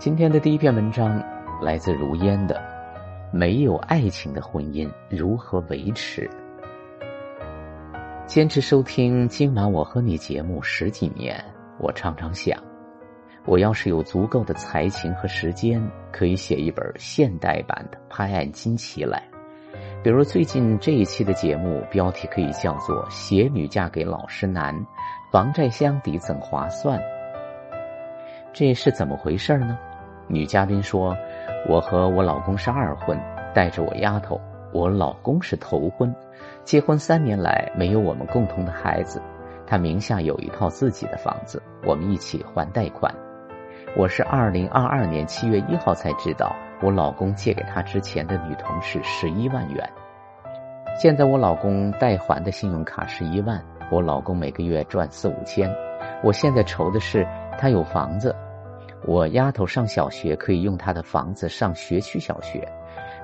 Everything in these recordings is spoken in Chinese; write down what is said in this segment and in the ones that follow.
今天的第一篇文章来自如烟的《没有爱情的婚姻如何维持》。坚持收听今晚我和你节目十几年，我常常想，我要是有足够的才情和时间，可以写一本现代版的《拍案惊奇》来。比如最近这一期的节目标题可以叫做《携女嫁给老实男，房债相抵怎划算》。这是怎么回事呢？女嘉宾说：“我和我老公是二婚，带着我丫头。我老公是头婚，结婚三年来没有我们共同的孩子。他名下有一套自己的房子，我们一起还贷款。我是二零二二年七月一号才知道，我老公借给他之前的女同事十一万元。现在我老公代还的信用卡是一万，我老公每个月赚四五千。我现在愁的是他有房子。”我丫头上小学可以用她的房子上学区小学，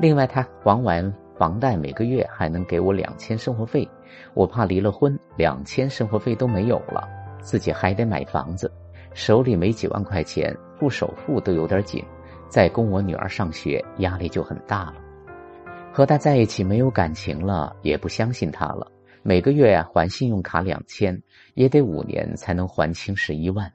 另外她还完房贷，每个月还能给我两千生活费。我怕离了婚，两千生活费都没有了，自己还得买房子，手里没几万块钱，付首付都有点紧。再供我女儿上学，压力就很大了。和他在一起没有感情了，也不相信他了。每个月还信用卡两千，也得五年才能还清十一万。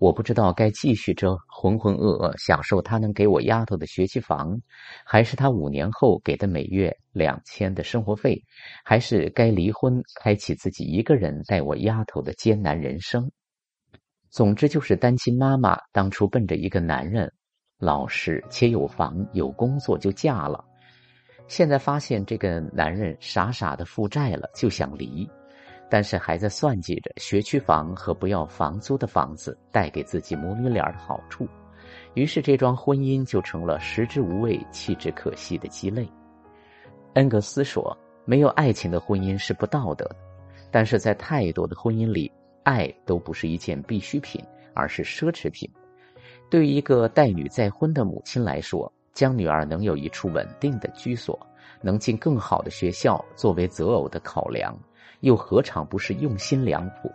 我不知道该继续这浑浑噩噩享受他能给我丫头的学区房，还是他五年后给的每月两千的生活费，还是该离婚，开启自己一个人带我丫头的艰难人生。总之就是单亲妈妈当初奔着一个男人，老实且有房有工作就嫁了，现在发现这个男人傻傻的负债了，就想离。但是还在算计着学区房和不要房租的房子带给自己母女俩的好处，于是这桩婚姻就成了食之无味弃之可惜的鸡肋。恩格斯说：“没有爱情的婚姻是不道德的。”但是在太多的婚姻里，爱都不是一件必需品，而是奢侈品。对于一个待女再婚的母亲来说，将女儿能有一处稳定的居所，能进更好的学校作为择偶的考量。又何尝不是用心良苦？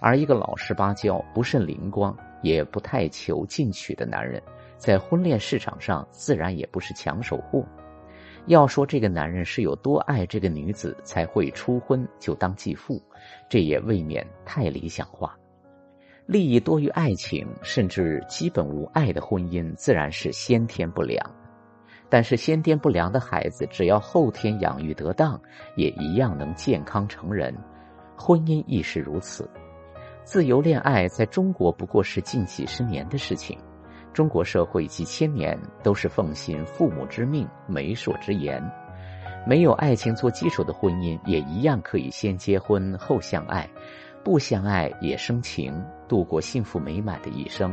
而一个老实巴交、不甚灵光、也不太求进取的男人，在婚恋市场上自然也不是抢手货。要说这个男人是有多爱这个女子才会初婚就当继父，这也未免太理想化。利益多于爱情，甚至基本无爱的婚姻，自然是先天不良。但是先天不良的孩子，只要后天养育得当，也一样能健康成人。婚姻亦是如此。自由恋爱在中国不过是近几十年的事情。中国社会几千年都是奉行父母之命、媒妁之言，没有爱情做基础的婚姻，也一样可以先结婚后相爱，不相爱也生情，度过幸福美满的一生。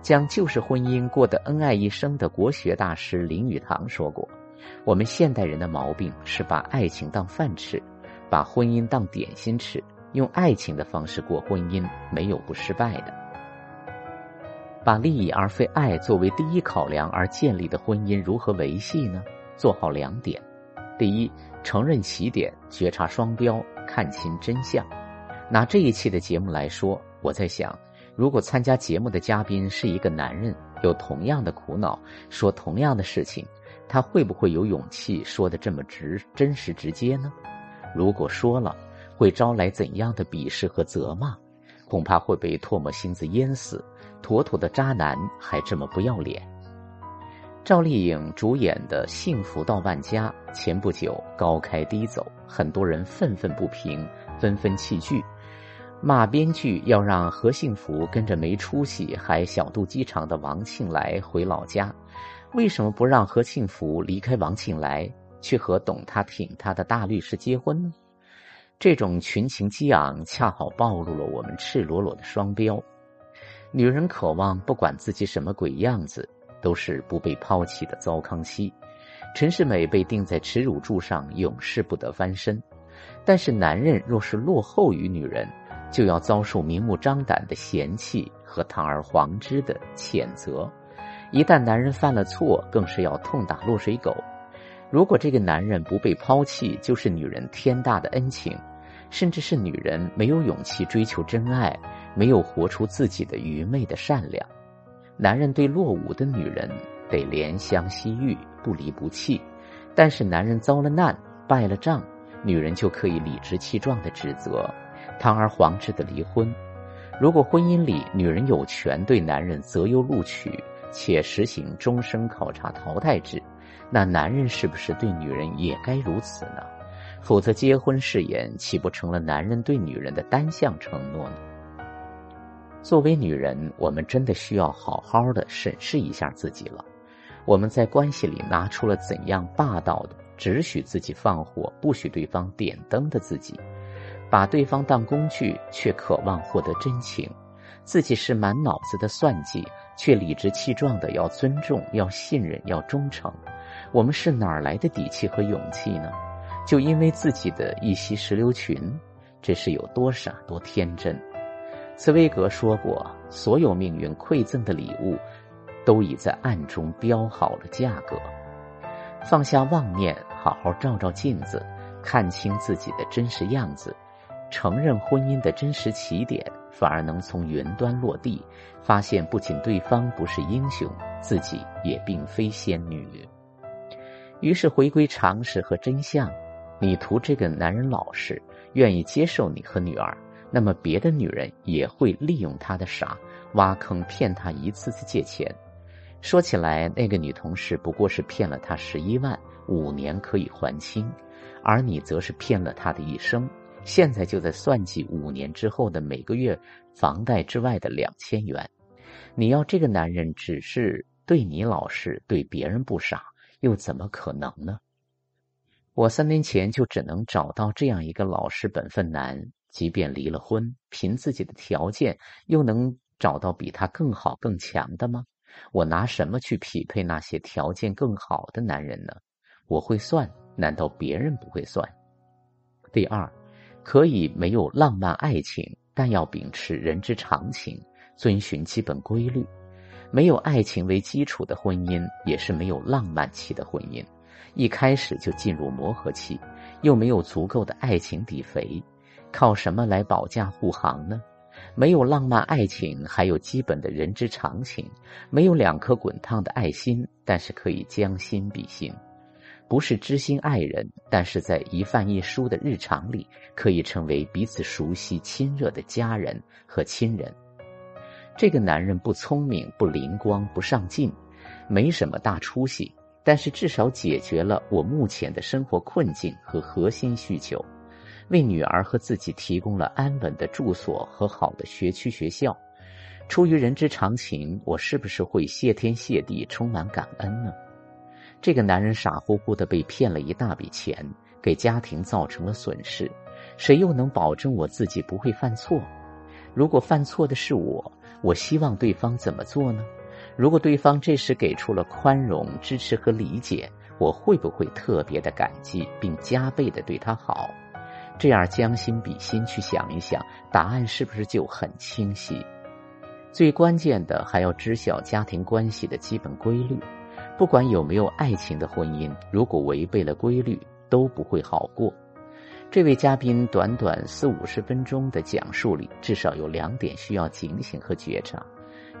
将旧式婚姻过得恩爱一生的国学大师林语堂说过：“我们现代人的毛病是把爱情当饭吃，把婚姻当点心吃，用爱情的方式过婚姻，没有不失败的。把利益而非爱作为第一考量而建立的婚姻如何维系呢？做好两点：第一，承认起点，觉察双标，看清真相。拿这一期的节目来说，我在想。”如果参加节目的嘉宾是一个男人，有同样的苦恼，说同样的事情，他会不会有勇气说的这么直、真实、直接呢？如果说了，会招来怎样的鄙视和责骂？恐怕会被唾沫星子淹死。妥妥的渣男，还这么不要脸。赵丽颖主演的《幸福到万家》前不久高开低走，很多人愤愤不平，纷纷弃剧。骂编剧要让何幸福跟着没出息还小肚鸡肠的王庆来回老家，为什么不让何幸福离开王庆来，去和懂他挺他的大律师结婚呢？这种群情激昂，恰好暴露了我们赤裸裸的双标。女人渴望不管自己什么鬼样子，都是不被抛弃的糟糠妻。陈世美被钉在耻辱柱上，永世不得翻身。但是男人若是落后于女人，就要遭受明目张胆的嫌弃和堂而皇之的谴责，一旦男人犯了错，更是要痛打落水狗。如果这个男人不被抛弃，就是女人天大的恩情，甚至是女人没有勇气追求真爱，没有活出自己的愚昧的善良。男人对落伍的女人得怜香惜玉，不离不弃；但是男人遭了难、败了仗，女人就可以理直气壮的指责，堂而皇之的离婚。如果婚姻里女人有权对男人择优录取，且实行终生考察淘汰制，那男人是不是对女人也该如此呢？否则，结婚誓言岂不成了男人对女人的单向承诺呢？作为女人，我们真的需要好好的审视一下自己了。我们在关系里拿出了怎样霸道的，只许自己放火，不许对方点灯的自己，把对方当工具，却渴望获得真情。自己是满脑子的算计，却理直气壮的要尊重、要信任、要忠诚。我们是哪儿来的底气和勇气呢？就因为自己的一袭石榴裙，这是有多傻多天真。茨威格说过：“所有命运馈赠的礼物，都已在暗中标好了价格。”放下妄念，好好照照镜子，看清自己的真实样子，承认婚姻的真实起点，反而能从云端落地，发现不仅对方不是英雄，自己也并非仙女。于是回归常识和真相。你图这个男人老实，愿意接受你和女儿，那么别的女人也会利用他的傻，挖坑骗他一次次借钱。说起来，那个女同事不过是骗了他十一万，五年可以还清，而你则是骗了他的一生，现在就在算计五年之后的每个月房贷之外的两千元。你要这个男人只是对你老实，对别人不傻，又怎么可能呢？我三年前就只能找到这样一个老实本分男，即便离了婚，凭自己的条件，又能找到比他更好更强的吗？我拿什么去匹配那些条件更好的男人呢？我会算，难道别人不会算？第二，可以没有浪漫爱情，但要秉持人之常情，遵循基本规律。没有爱情为基础的婚姻，也是没有浪漫期的婚姻。一开始就进入磨合期，又没有足够的爱情底肥，靠什么来保驾护航呢？没有浪漫爱情，还有基本的人之常情。没有两颗滚烫的爱心，但是可以将心比心。不是知心爱人，但是在一饭一书的日常里，可以成为彼此熟悉、亲热的家人和亲人。这个男人不聪明、不灵光、不上进，没什么大出息。但是至少解决了我目前的生活困境和核心需求，为女儿和自己提供了安稳的住所和好的学区学校。出于人之常情，我是不是会谢天谢地、充满感恩呢？这个男人傻乎乎的被骗了一大笔钱，给家庭造成了损失，谁又能保证我自己不会犯错？如果犯错的是我，我希望对方怎么做呢？如果对方这时给出了宽容、支持和理解，我会不会特别的感激，并加倍的对他好？这样将心比心去想一想，答案是不是就很清晰？最关键的还要知晓家庭关系的基本规律。不管有没有爱情的婚姻，如果违背了规律，都不会好过。这位嘉宾短短四五十分钟的讲述里，至少有两点需要警醒和觉察。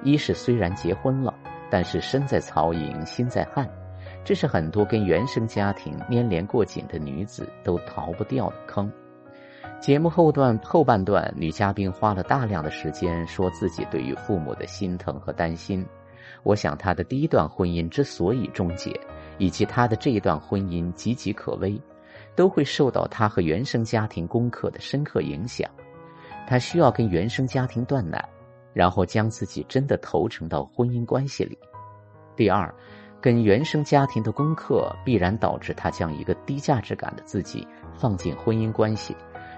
一是虽然结婚了，但是身在曹营心在汉，这是很多跟原生家庭粘连过紧的女子都逃不掉的坑。节目后段后半段，女嘉宾花了大量的时间说自己对于父母的心疼和担心。我想她的第一段婚姻之所以终结，以及她的这一段婚姻岌岌可危，都会受到她和原生家庭功课的深刻影响。她需要跟原生家庭断奶。然后将自己真的投诚到婚姻关系里。第二，跟原生家庭的功课必然导致他将一个低价值感的自己放进婚姻关系，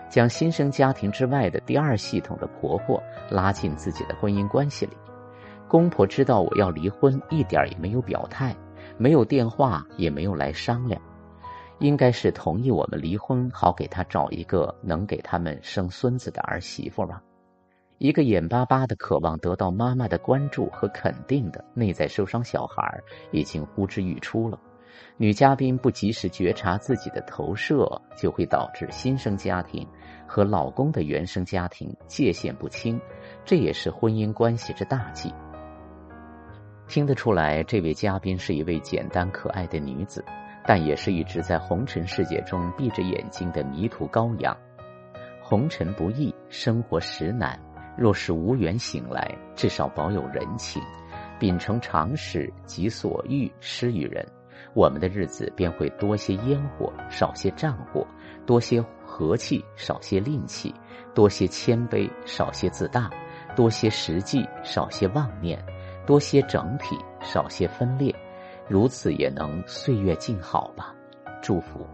将新生家庭之外的第二系统的婆婆拉进自己的婚姻关系里。公婆知道我要离婚，一点也没有表态，没有电话，也没有来商量，应该是同意我们离婚，好给他找一个能给他们生孙子的儿媳妇吧。一个眼巴巴的渴望得到妈妈的关注和肯定的内在受伤小孩，已经呼之欲出了。女嘉宾不及时觉察自己的投射，就会导致新生家庭和老公的原生家庭界限不清，这也是婚姻关系之大忌。听得出来，这位嘉宾是一位简单可爱的女子，但也是一直在红尘世界中闭着眼睛的迷途羔羊。红尘不易，生活实难。若是无缘醒来，至少保有人情，秉承常识，己所欲施于人，我们的日子便会多些烟火，少些战火；多些和气，少些吝气；多些谦卑，少些自大；多些实际，少些妄念；多些整体，少些分裂。如此也能岁月静好吧？祝福。